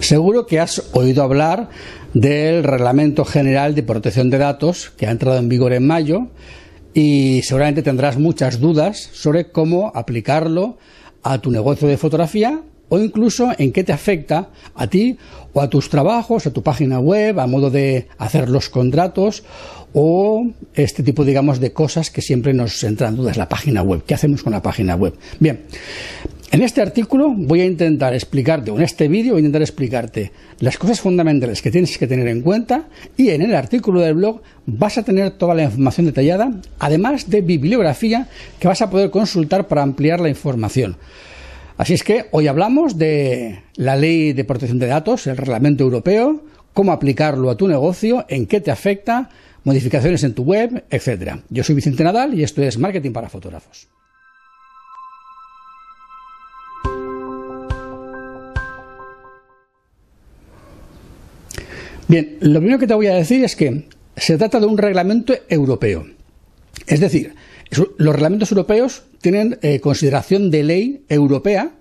Seguro que has oído hablar del Reglamento General de Protección de Datos que ha entrado en vigor en mayo y seguramente tendrás muchas dudas sobre cómo aplicarlo a tu negocio de fotografía o incluso en qué te afecta a ti o a tus trabajos, a tu página web, a modo de hacer los contratos o este tipo, digamos, de cosas que siempre nos entran dudas, la página web. ¿Qué hacemos con la página web? Bien, en este artículo voy a intentar explicarte, o en este vídeo voy a intentar explicarte las cosas fundamentales que tienes que tener en cuenta y en el artículo del blog vas a tener toda la información detallada, además de bibliografía que vas a poder consultar para ampliar la información. Así es que hoy hablamos de la ley de protección de datos, el reglamento europeo, cómo aplicarlo a tu negocio, en qué te afecta, modificaciones en tu web, etcétera. Yo soy Vicente Nadal y esto es Marketing para Fotógrafos. Bien, lo primero que te voy a decir es que se trata de un reglamento europeo. Es decir, los reglamentos europeos tienen eh, consideración de ley europea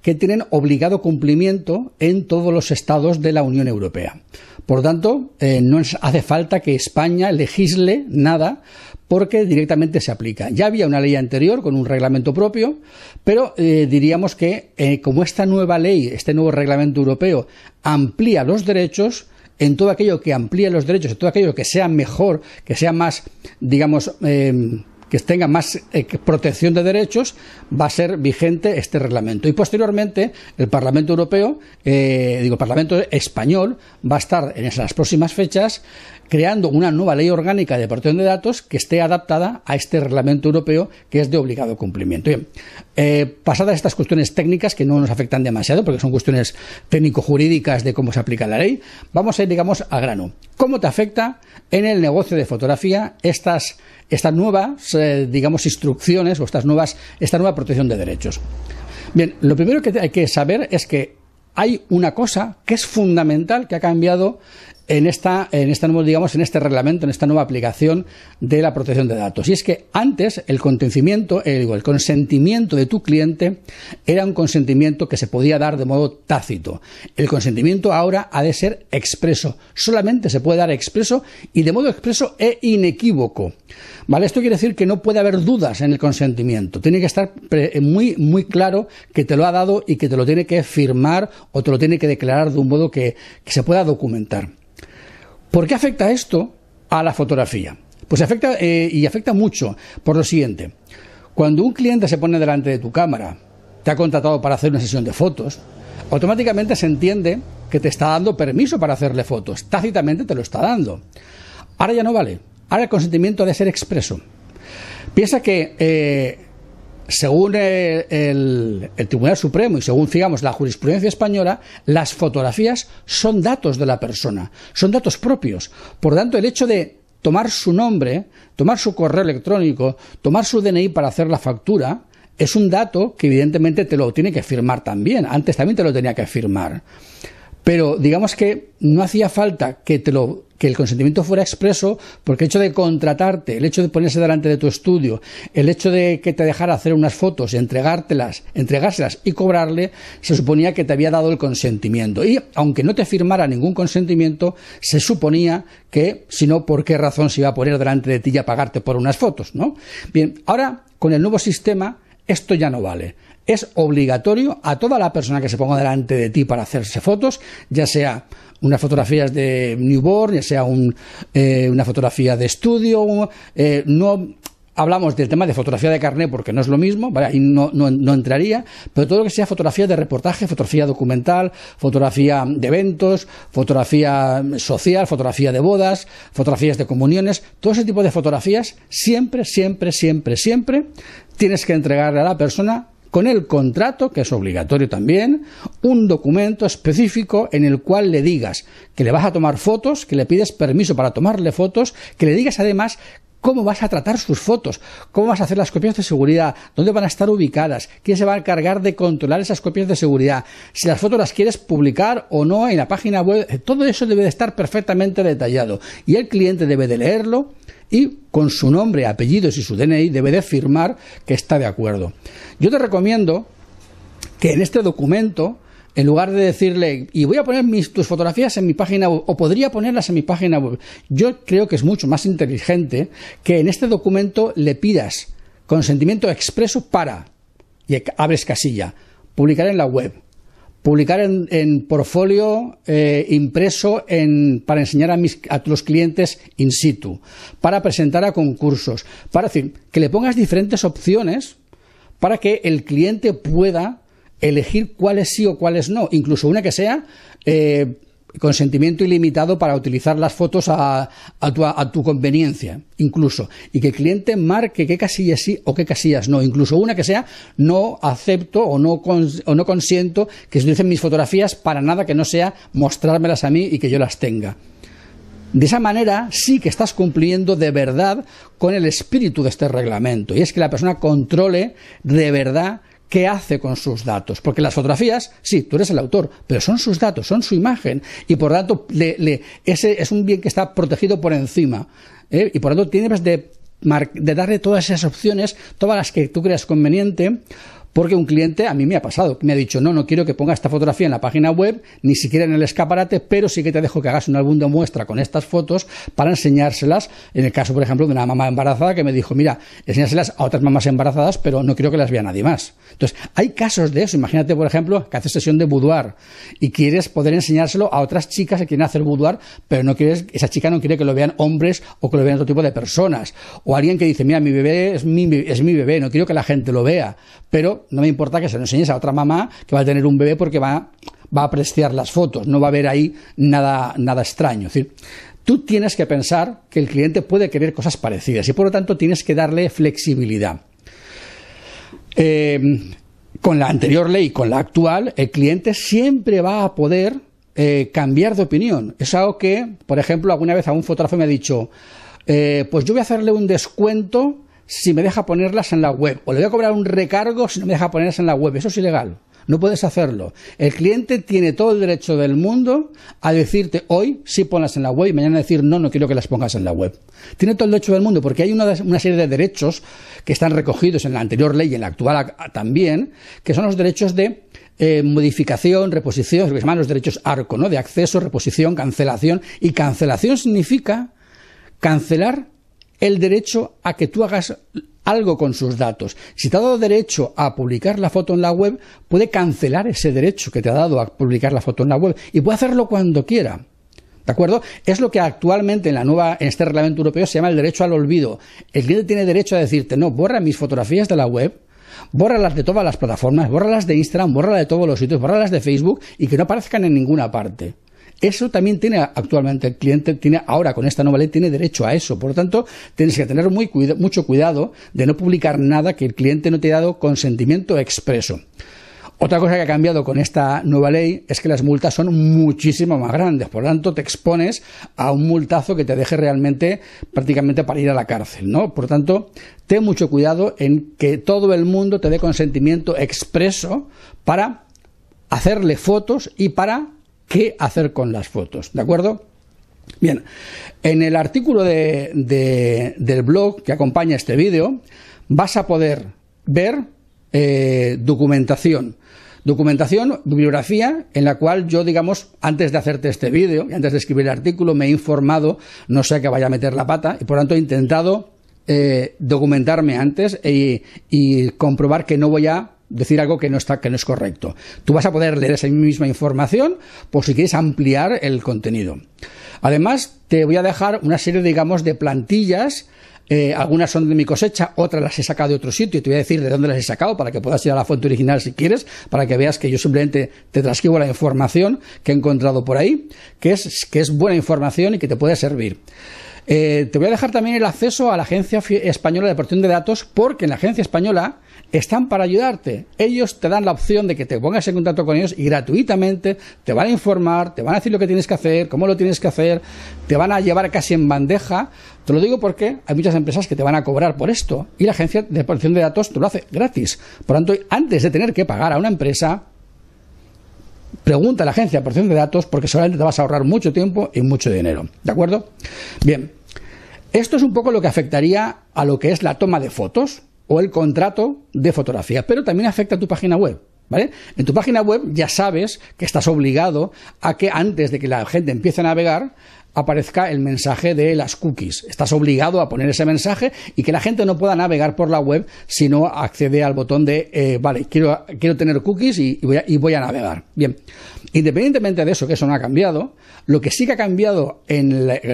que tienen obligado cumplimiento en todos los estados de la Unión Europea. Por tanto, eh, no hace falta que España legisle nada porque directamente se aplica. Ya había una ley anterior con un reglamento propio, pero eh, diríamos que como esta nueva ley, este nuevo reglamento europeo amplía los derechos, en todo aquello que amplíe los derechos, en todo aquello que sea mejor, que sea más, digamos, eh, que tenga más eh, protección de derechos, va a ser vigente este reglamento. Y posteriormente, el Parlamento Europeo, eh, digo, el Parlamento Español, va a estar en esas próximas fechas creando una nueva ley orgánica de protección de datos que esté adaptada a este reglamento europeo que es de obligado cumplimiento. Bien, eh, pasadas estas cuestiones técnicas que no nos afectan demasiado porque son cuestiones técnico-jurídicas de cómo se aplica la ley, vamos a ir, digamos, a grano. ¿Cómo te afecta en el negocio de fotografía estas, estas nuevas, eh, digamos, instrucciones o estas nuevas, esta nueva protección de derechos? Bien, lo primero que hay que saber es que hay una cosa que es fundamental que ha cambiado en esta, en esta digamos, en este reglamento, en esta nueva aplicación de la protección de datos. Y es que antes el consentimiento, el, el consentimiento de tu cliente era un consentimiento que se podía dar de modo tácito. El consentimiento ahora ha de ser expreso. Solamente se puede dar expreso y de modo expreso e inequívoco. ¿Vale? Esto quiere decir que no puede haber dudas en el consentimiento. Tiene que estar muy, muy claro que te lo ha dado y que te lo tiene que firmar o te lo tiene que declarar de un modo que se pueda documentar. ¿Por qué afecta esto a la fotografía? Pues afecta eh, y afecta mucho por lo siguiente. Cuando un cliente se pone delante de tu cámara, te ha contratado para hacer una sesión de fotos, automáticamente se entiende que te está dando permiso para hacerle fotos. Tácitamente te lo está dando. Ahora ya no vale. Ahora el consentimiento ha de ser expreso. Piensa que eh, según el, Tribunal Supremo y según, digamos, la jurisprudencia española, las fotografías son datos de la persona, son datos propios. Por tanto, el hecho de tomar su nombre, tomar su correo electrónico, tomar su DNI para hacer la factura, es un dato que evidentemente te lo tiene que firmar también. Antes también te lo tenía que firmar. Pero digamos que no hacía falta que te lo que el consentimiento fuera expreso, porque el hecho de contratarte, el hecho de ponerse delante de tu estudio, el hecho de que te dejara hacer unas fotos, entregártelas, entregárselas y cobrarle, se suponía que te había dado el consentimiento. Y aunque no te firmara ningún consentimiento, se suponía que, si no, ¿por qué razón se iba a poner delante de ti y a pagarte por unas fotos? ¿no? Bien, ahora, con el nuevo sistema, esto ya no vale es obligatorio a toda la persona que se ponga delante de ti para hacerse fotos, ya sea unas fotografías de newborn, ya sea eh, una fotografía de estudio, eh, no hablamos del tema de fotografía de carnet porque no es lo mismo, ¿vale? ahí no, entraría, pero todo lo que sea fotografía de reportaje, fotografía documental, fotografía de eventos, fotografía social, fotografía de bodas, fotografías de comuniones, todo ese tipo de fotografías, siempre, siempre, siempre, siempre tienes que entregarle a la persona con el contrato, que es obligatorio también, un documento específico en el cual le digas que le vas a tomar fotos, que le pides permiso para tomarle fotos, que le digas además cómo vas a tratar sus fotos, cómo vas a hacer las copias de seguridad, dónde van a estar ubicadas, quién se va a encargar de controlar esas copias de seguridad, si las fotos las quieres publicar o no en la página web, todo eso debe de estar perfectamente detallado y el cliente debe de leerlo y con su nombre, apellidos y su DNI debe de firmar que está de acuerdo. Yo te recomiendo que en este documento en lugar de decirle, y voy a poner mis, tus fotografías en mi página web, o podría ponerlas en mi página web, yo creo que es mucho más inteligente que en este documento le pidas consentimiento expreso para, y abres casilla, publicar en la web, publicar en, portfolio eh, impreso para enseñar a, mis, a los clientes in situ, para presentar a concursos, para decir, que le pongas diferentes opciones para que el cliente pueda elegir cuáles sí o cuáles no, incluso una que sea eh, consentimiento ilimitado para utilizar las fotos a, tu, conveniencia, incluso, y que el cliente marque qué casillas sí o qué casillas no, incluso una que sea no acepto o no, o no consiento que se utilicen mis fotografías para nada que no sea mostrármelas a mí y que yo las tenga. De esa manera sí que estás cumpliendo de verdad con el espíritu de este reglamento, y es que la persona controle de verdad qué hace con sus datos. Porque las fotografías, sí, tú eres el autor, pero son sus datos, son su imagen. Y por tanto, ese es un bien que está protegido por encima. ¿eh? Y por tanto, tienes de, de darle todas esas opciones, todas las que tú creas conveniente, porque un cliente a mí me ha pasado, me ha dicho, no, no quiero que ponga esta fotografía en la página web, ni siquiera en el escaparate, pero sí que te dejo que hagas un álbum de muestra con estas fotos para enseñárselas, en el caso, por ejemplo, de una mamá embarazada que me dijo, mira, enseñárselas a otras mamás embarazadas, pero no quiero que las vea nadie más. Entonces, hay casos de eso. Imagínate, por ejemplo, que haces sesión de boudoir y quieres poder enseñárselo a otras chicas que quieren hacer boudoir, pero no quieres, esa chica no quiere que lo vean hombres o que lo vean otro tipo de personas. O alguien que dice, mira, mi bebé es mi, es mi bebé, no quiero que la gente lo vea, pero no me importa que se lo enseñes a otra mamá que va a tener un bebé porque va, va a apreciar las fotos, no va a haber ahí nada, nada extraño. Es decir, tú tienes que pensar que el cliente puede querer cosas parecidas y por lo tanto tienes que darle flexibilidad. Eh, con la anterior ley, con la actual, el cliente siempre va a poder eh, cambiar de opinión. Es algo que, por ejemplo, alguna vez a un fotógrafo me ha dicho, eh, pues yo voy a hacerle un descuento si me deja ponerlas en la web. O le voy a cobrar un recargo si no me deja ponerlas en la web. Eso es ilegal. No puedes hacerlo. El cliente tiene todo el derecho del mundo a decirte hoy sí ponlas en la web y mañana decir no, no quiero que las pongas en la web. Tiene todo el derecho del mundo porque hay una, serie de derechos que están recogidos en la anterior ley y en la actual también, que son los derechos de eh, modificación, reposición, lo que se llaman los derechos ARCO, ¿no? De acceso, reposición, cancelación. Y cancelación significa cancelar el derecho a que tú hagas algo con sus datos. Si te ha dado derecho a publicar la foto en la web, puede cancelar ese derecho que te ha dado a publicar la foto en la web y puede hacerlo cuando quiera. ¿De acuerdo? Es lo que actualmente en la nueva, en este reglamento europeo se llama el derecho al olvido. El cliente tiene derecho a decirte, no, borra mis fotografías de la web, bórralas de todas las plataformas, bórralas de Instagram, bórralas de todos los sitios, bórralas de Facebook y que no aparezcan en ninguna parte. Eso también tiene actualmente el cliente, tiene ahora con esta nueva ley, tiene derecho a eso. Por lo tanto, tienes que tener muy mucho cuidado de no publicar nada que el cliente no te haya dado consentimiento expreso. Otra cosa que ha cambiado con esta nueva ley es que las multas son muchísimo más grandes, por lo tanto te expones a un multazo que te deje realmente prácticamente para ir a la cárcel, ¿no? Por lo tanto, ten mucho cuidado en que todo el mundo te dé consentimiento expreso para hacerle fotos y para qué hacer con las fotos, ¿de acuerdo? Bien, en el artículo de, del blog que acompaña este vídeo vas a poder ver eh, documentación. Documentación, bibliografía, en la cual yo, digamos, antes de hacerte este vídeo, antes de escribir el artículo, me he informado, no sé que vaya a meter la pata, y por tanto he intentado eh, documentarme antes y comprobar que no voy a decir algo que no está que no es correcto. Tú vas a poder leer esa misma información por si quieres ampliar el contenido. Además, te voy a dejar una serie, digamos, de plantillas. Eh, algunas son de mi cosecha, otras las he sacado de otro sitio y te voy a decir de dónde las he sacado para que puedas ir a la fuente original si quieres, para que veas que yo simplemente te transcribo la información que he encontrado por ahí, que es, que es buena información y que te puede servir. Eh, te voy a dejar también el acceso a la Agencia Española de Protección de Datos porque en la Agencia Española están para ayudarte. Ellos te dan la opción de que te pongas en contacto con ellos y gratuitamente te van a informar, te van a decir lo que tienes que hacer, cómo lo tienes que hacer, te van a llevar casi en bandeja. Te lo digo porque hay muchas empresas que te van a cobrar por esto y la Agencia de Protección de Datos te lo hace gratis. Por lo tanto, antes de tener que pagar a una empresa, pregunta a la Agencia de Protección de Datos porque solamente te vas a ahorrar mucho tiempo y mucho dinero. ¿De acuerdo? Bien. Esto es un poco lo que afectaría a lo que es la toma de fotos o el contrato de fotografía, pero también afecta a tu página web. ¿Vale? En tu página web ya sabes que estás obligado a que antes de que la gente empiece a navegar, aparezca el mensaje de las cookies. Estás obligado a poner ese mensaje y que la gente no pueda navegar por la web si no accede al botón de, eh, vale, quiero, quiero tener cookies y, voy a, y, voy a, navegar. Bien, independientemente de eso, que eso no ha cambiado, lo que sí que ha cambiado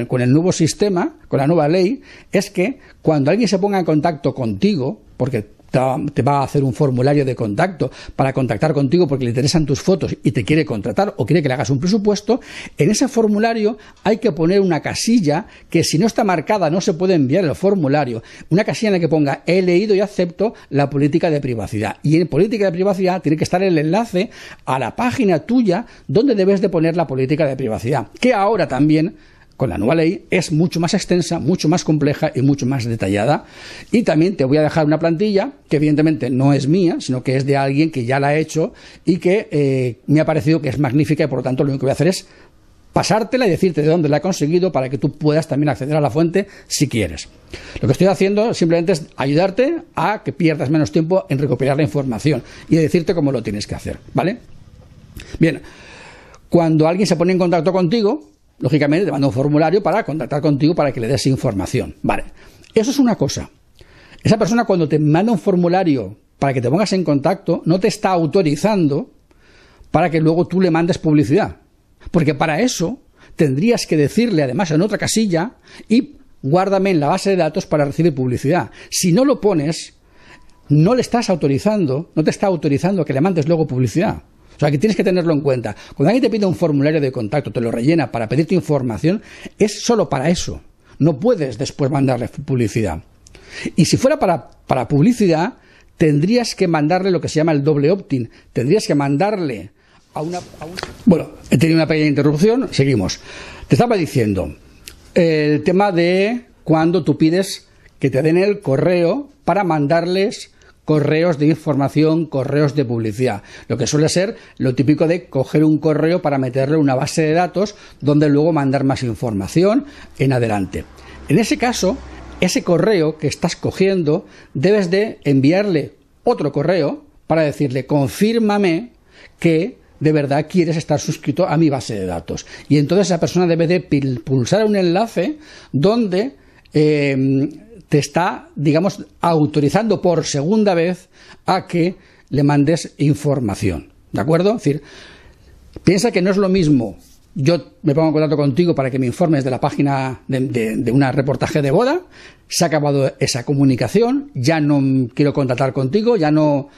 con el nuevo sistema, con la nueva ley, es que cuando alguien se ponga en contacto contigo, porque te va a hacer un formulario de contacto para contactar contigo porque le interesan tus fotos y te quiere contratar o quiere que le hagas un presupuesto, en ese formulario hay que poner una casilla que si no está marcada no se puede enviar el formulario, una casilla en la que ponga he leído y acepto la política de privacidad. Y en política de privacidad tiene que estar el enlace a la página tuya donde debes de poner la política de privacidad, que ahora también con la nueva ley es mucho más extensa, mucho más compleja y mucho más detallada. Y también te voy a dejar una plantilla que evidentemente no es mía, sino que es de alguien que ya la ha hecho y que eh, me ha parecido que es magnífica y por lo tanto lo único que voy a hacer es pasártela y decirte de dónde la he conseguido para que tú puedas también acceder a la fuente si quieres. Lo que estoy haciendo simplemente es ayudarte a que pierdas menos tiempo en recopilar la información y decirte cómo lo tienes que hacer, ¿vale? Bien, cuando alguien se pone en contacto contigo, lógicamente te manda un formulario para contactar contigo para que le des información. Vale, eso es una cosa. Esa persona cuando te manda un formulario para que te pongas en contacto, no te está autorizando para que luego tú le mandes publicidad. Porque para eso tendrías que decirle además en otra casilla y guárdame en la base de datos para recibir publicidad. Si no lo pones, no le estás autorizando, no te está autorizando que le mandes luego publicidad. O sea, que tienes que tenerlo en cuenta. Cuando alguien te pide un formulario de contacto, te lo rellena para pedirte información, es solo para eso. No puedes después mandarle publicidad. Y si fuera para, para publicidad, tendrías que mandarle lo que se llama el doble opt-in. Tendrías que mandarle a una, Bueno, he tenido una pequeña interrupción, seguimos. Te estaba diciendo el tema de cuando tú pides que te den el correo para mandarles correos de información, correos de publicidad. Lo que suele ser lo típico de coger un correo para meterle una base de datos donde luego mandar más información en adelante. En ese caso, ese correo que estás cogiendo, debes de enviarle otro correo para decirle confírmame que de verdad quieres estar suscrito a mi base de datos. Y entonces esa persona debe de pulsar un enlace donde eh, te está, digamos, autorizando por segunda vez a que le mandes información. ¿De acuerdo? Es decir, piensa que no es lo mismo. Yo me pongo en contacto contigo para que me informes de la página de, de un reportaje de boda. Se ha acabado esa comunicación. Ya no quiero contratar contigo. Ya no.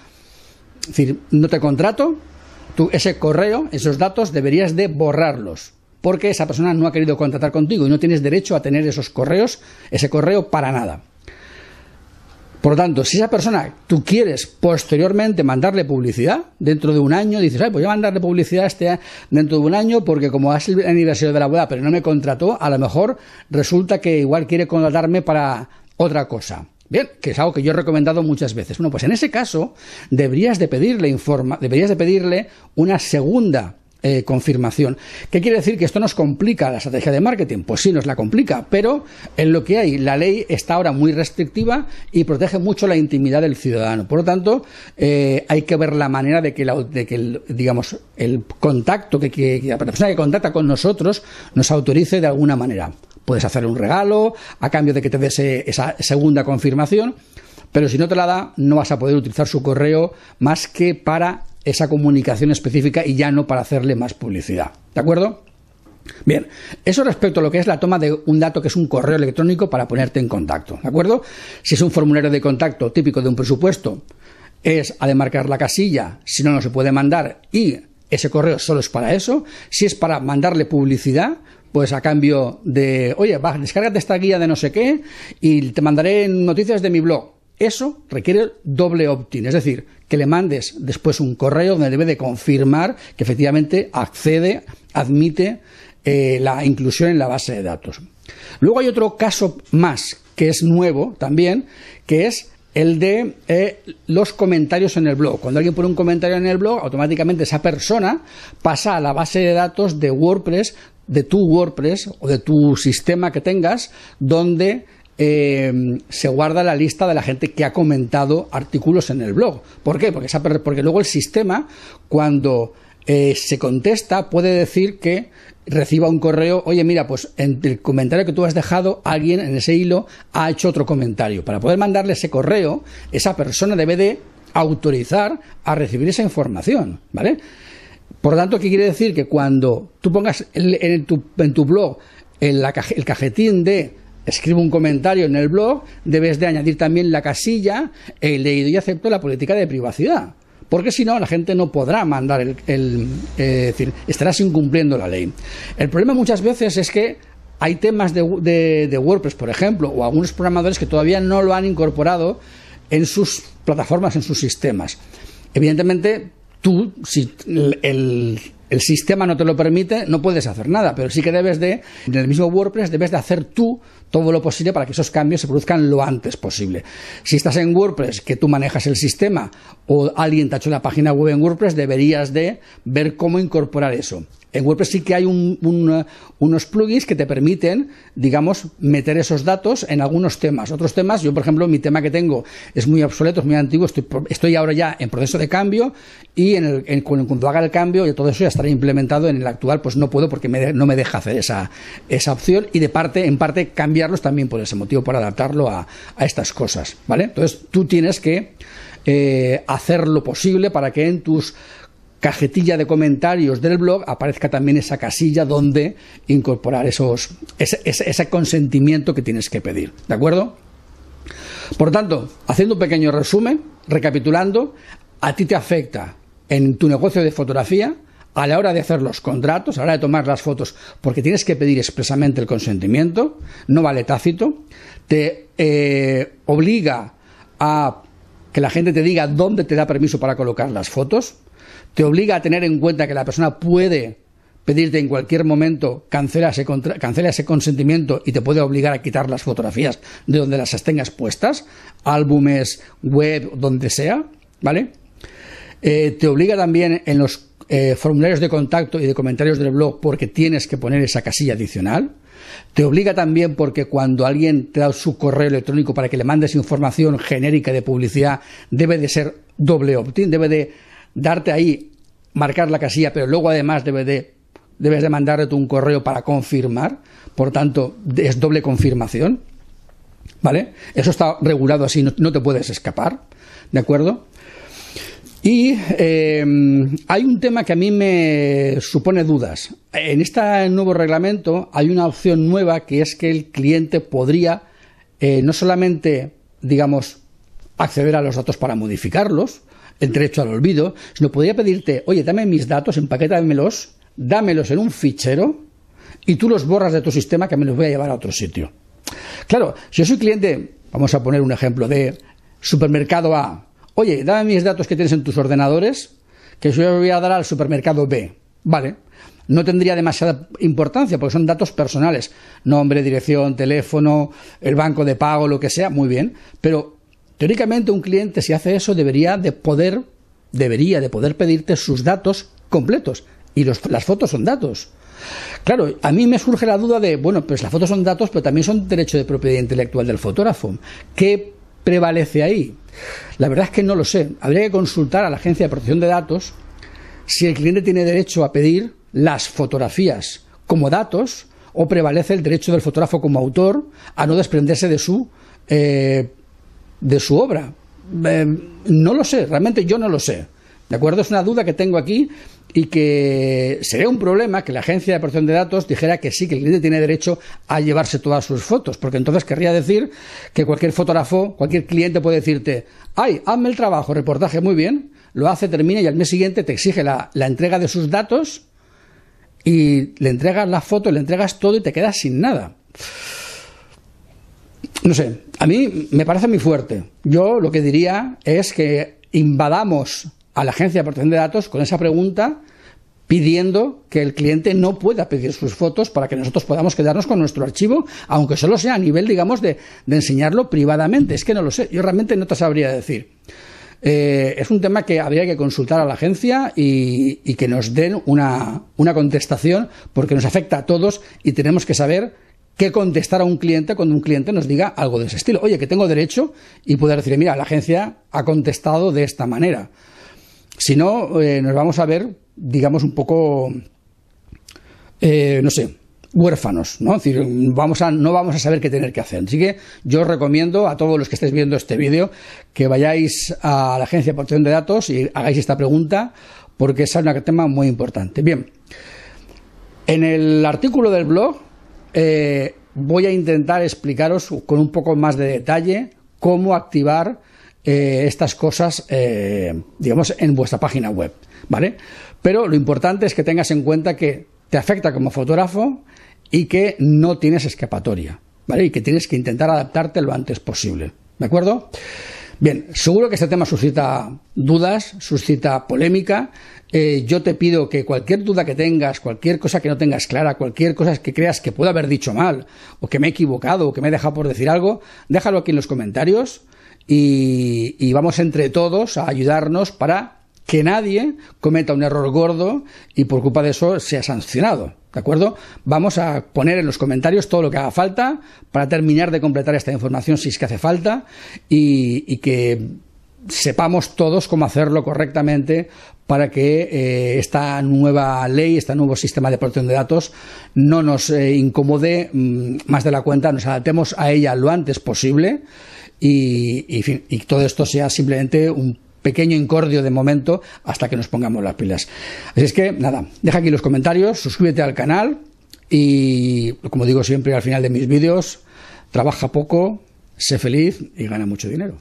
Es decir, no te contrato. Tú, ese correo, esos datos, deberías de borrarlos porque esa persona no ha querido contratar contigo y no tienes derecho a tener esos correos, ese correo para nada. Por lo tanto, si esa persona tú quieres posteriormente mandarle publicidad dentro de un año, dices, ay, pues voy a mandarle publicidad este dentro de un año porque como es el aniversario de la boda, pero no me contrató, a lo mejor resulta que igual quiere contratarme para otra cosa. Bien, que es algo que yo he recomendado muchas veces. Bueno, pues en ese caso deberías de pedirle informa, deberías de pedirle una segunda eh, confirmación. ¿Qué quiere decir? ¿Que esto nos complica la estrategia de marketing? Pues sí, nos la complica, pero en lo que hay, la ley está ahora muy restrictiva y protege mucho la intimidad del ciudadano. Por lo tanto, eh, hay que ver la manera de que, el, digamos, el contacto, que, que, la persona que contacta con nosotros nos autorice de alguna manera. Puedes hacer un regalo a cambio de que te des esa segunda confirmación, pero si no te la da, no vas a poder utilizar su correo más que para esa comunicación específica y ya no para hacerle más publicidad. ¿De acuerdo? Bien, eso respecto a lo que es la toma de un dato que es un correo electrónico para ponerte en contacto. ¿De acuerdo? Si es un formulario de contacto típico de un presupuesto, es a de marcar la casilla, si no, no se puede mandar y ese correo solo es para eso. Si es para mandarle publicidad, pues a cambio de, oye, va, descárgate esta guía de no sé qué y te mandaré noticias de mi blog. Eso requiere doble opt-in, es decir, que le mandes después un correo donde debe de confirmar que efectivamente accede, admite eh, la inclusión en la base de datos. Luego hay otro caso más que es nuevo también, que es el de eh, los comentarios en el blog. Cuando alguien pone un comentario en el blog, automáticamente esa persona pasa a la base de datos de WordPress, de tu WordPress o de tu sistema que tengas, donde eh, se guarda la lista de la gente que ha comentado artículos en el blog. ¿Por qué? Porque, luego el sistema, cuando eh, se contesta, puede decir que reciba un correo, oye, mira, pues en el comentario que tú has dejado, alguien en ese hilo ha hecho otro comentario. Para poder mandarle ese correo, esa persona debe de autorizar a recibir esa información, ¿vale? Por lo tanto, ¿qué quiere decir? Que cuando tú pongas en, tu, blog el cajetín de escribo un comentario en el blog, debes de añadir también la casilla, he leído y acepto la política de privacidad porque si no la gente no podrá mandar el, eh, decir, estarás incumpliendo la ley. El problema muchas veces es que hay temas de, de, WordPress, por ejemplo, o algunos programadores que todavía no lo han incorporado en sus plataformas, en sus sistemas. Evidentemente, tú, si el, sistema no te lo permite, no puedes hacer nada, pero sí que debes de, en el mismo WordPress, debes de hacer tú todo lo posible para que esos cambios se produzcan lo antes posible. Si estás en WordPress, que tú manejas el sistema, o alguien te ha hecho la página web en WordPress, deberías de ver cómo incorporar eso. En WordPress sí que hay unos plugins que te permiten, digamos, meter esos datos en algunos temas. Otros temas, yo por ejemplo, mi tema que tengo es muy obsoleto, es muy antiguo, estoy, ahora ya en proceso de cambio y en el, cuando haga el cambio y todo eso ya estará implementado en el actual, pues no puedo porque no me deja hacer esa, esa opción y de parte, en parte cambiarlos también por ese motivo, para adaptarlo a, estas cosas, ¿vale? Entonces tú tienes que eh, hacer lo posible para que en tus cajetilla de comentarios del blog aparezca también esa casilla donde incorporar esos, ese, consentimiento que tienes que pedir. ¿De acuerdo? Por tanto, haciendo un pequeño resumen, recapitulando, a ti te afecta en tu negocio de fotografía a la hora de hacer los contratos, a la hora de tomar las fotos, porque tienes que pedir expresamente el consentimiento, no vale tácito, te eh, obliga a que la gente te diga dónde te da permiso para colocar las fotos, te obliga a tener en cuenta que la persona puede pedirte en cualquier momento cancela ese, cancela ese consentimiento y te puede obligar a quitar las fotografías de donde las tengas puestas, álbumes, web, donde sea, ¿vale? Eh, te obliga también en los eh, formularios de contacto y de comentarios del blog porque tienes que poner esa casilla adicional. Te obliga también porque cuando alguien te da su correo electrónico para que le mandes información genérica de publicidad, debe de ser doble opt-in, debe de darte ahí, marcar la casilla, pero luego además debe de, debes de mandarle un correo para confirmar, por tanto, es doble confirmación. ¿Vale? Eso está regulado así, no, te puedes escapar, ¿de acuerdo? Y eh, hay un tema que a mí me supone dudas. En este nuevo reglamento hay una opción nueva que es que el cliente podría eh, no solamente, digamos, acceder a los datos para modificarlos, el derecho al olvido, sino podría pedirte, oye, dame mis datos, empaquétamelos, dámelos en un fichero y tú los borras de tu sistema que me los voy a llevar a otro sitio. Claro, si yo soy cliente, vamos a poner un ejemplo de supermercado A, oye, dame mis datos que tienes en tus ordenadores, que yo voy a dar al supermercado B. Vale, no tendría demasiada importancia porque son datos personales, nombre, dirección, teléfono, el banco de pago, lo que sea, muy bien, pero Teóricamente un cliente si hace eso debería de poder debería de poder pedirte sus datos completos y las fotos son datos. Claro, a mí me surge la duda de, bueno, pues las fotos son datos, pero también son derecho de propiedad intelectual del fotógrafo. ¿Qué prevalece ahí? La verdad es que no lo sé. Habría que consultar a la Agencia de Protección de Datos si el cliente tiene derecho a pedir las fotografías como datos o prevalece el derecho del fotógrafo como autor a no desprenderse de su eh, de su obra. Eh, no lo sé, realmente yo no lo sé. ¿De acuerdo? Es una duda que tengo aquí y que sería un problema que la Agencia de Protección de Datos dijera que sí, que el cliente tiene derecho a llevarse todas sus fotos, porque entonces querría decir que cualquier fotógrafo, cualquier cliente puede decirte, ay, hazme el trabajo, reportaje muy bien, lo hace, termina y al mes siguiente te exige la, la entrega de sus datos y le entregas la foto, le entregas todo y te quedas sin nada. No sé, a mí me parece muy fuerte. Yo lo que diría es que invadamos a la Agencia de Protección de Datos con esa pregunta pidiendo que el cliente no pueda pedir sus fotos para que nosotros podamos quedarnos con nuestro archivo, aunque solo sea a nivel, digamos, de, enseñarlo privadamente. Es que no lo sé, yo realmente no te sabría decir. Eh, es un tema que habría que consultar a la agencia y, que nos den una, una contestación porque nos afecta a todos y tenemos que saber qué contestar a un cliente cuando un cliente nos diga algo de ese estilo. Oye, que tengo derecho y poder decir, mira, la agencia ha contestado de esta manera. Si no, eh, nos vamos a ver, digamos, un poco, eh, no sé, huérfanos, ¿no? Es decir, vamos a, no vamos a saber qué tener que hacer. Así que yo os recomiendo a todos los que estéis viendo este vídeo que vayáis a la Agencia de Protección de Datos y hagáis esta pregunta porque es un tema muy importante. Bien, en el artículo del blog eh, voy a intentar explicaros con un poco más de detalle cómo activar eh, estas cosas, eh, digamos, en vuestra página web, ¿vale? Pero lo importante es que tengas en cuenta que te afecta como fotógrafo y que no tienes escapatoria, ¿vale? Y que tienes que intentar adaptarte lo antes posible, ¿de acuerdo? Bien, seguro que este tema suscita dudas, suscita polémica. Eh, yo te pido que cualquier duda que tengas, cualquier cosa que no tengas clara, cualquier cosa que creas que pueda haber dicho mal, o que me he equivocado, o que me he dejado por decir algo, déjalo aquí en los comentarios y, y vamos entre todos a ayudarnos para que nadie cometa un error gordo y por culpa de eso sea sancionado. ¿De acuerdo? Vamos a poner en los comentarios todo lo que haga falta para terminar de completar esta información si es que hace falta y, que sepamos todos cómo hacerlo correctamente para que eh, esta nueva ley, este nuevo sistema de protección de datos no nos eh, incomode mm, más de la cuenta, nos adaptemos a ella lo antes posible y, y todo esto sea simplemente un pequeño incordio de momento hasta que nos pongamos las pilas. Así es que, nada, deja aquí los comentarios, suscríbete al canal y, como digo siempre al final de mis vídeos, trabaja poco, sé feliz y gana mucho dinero.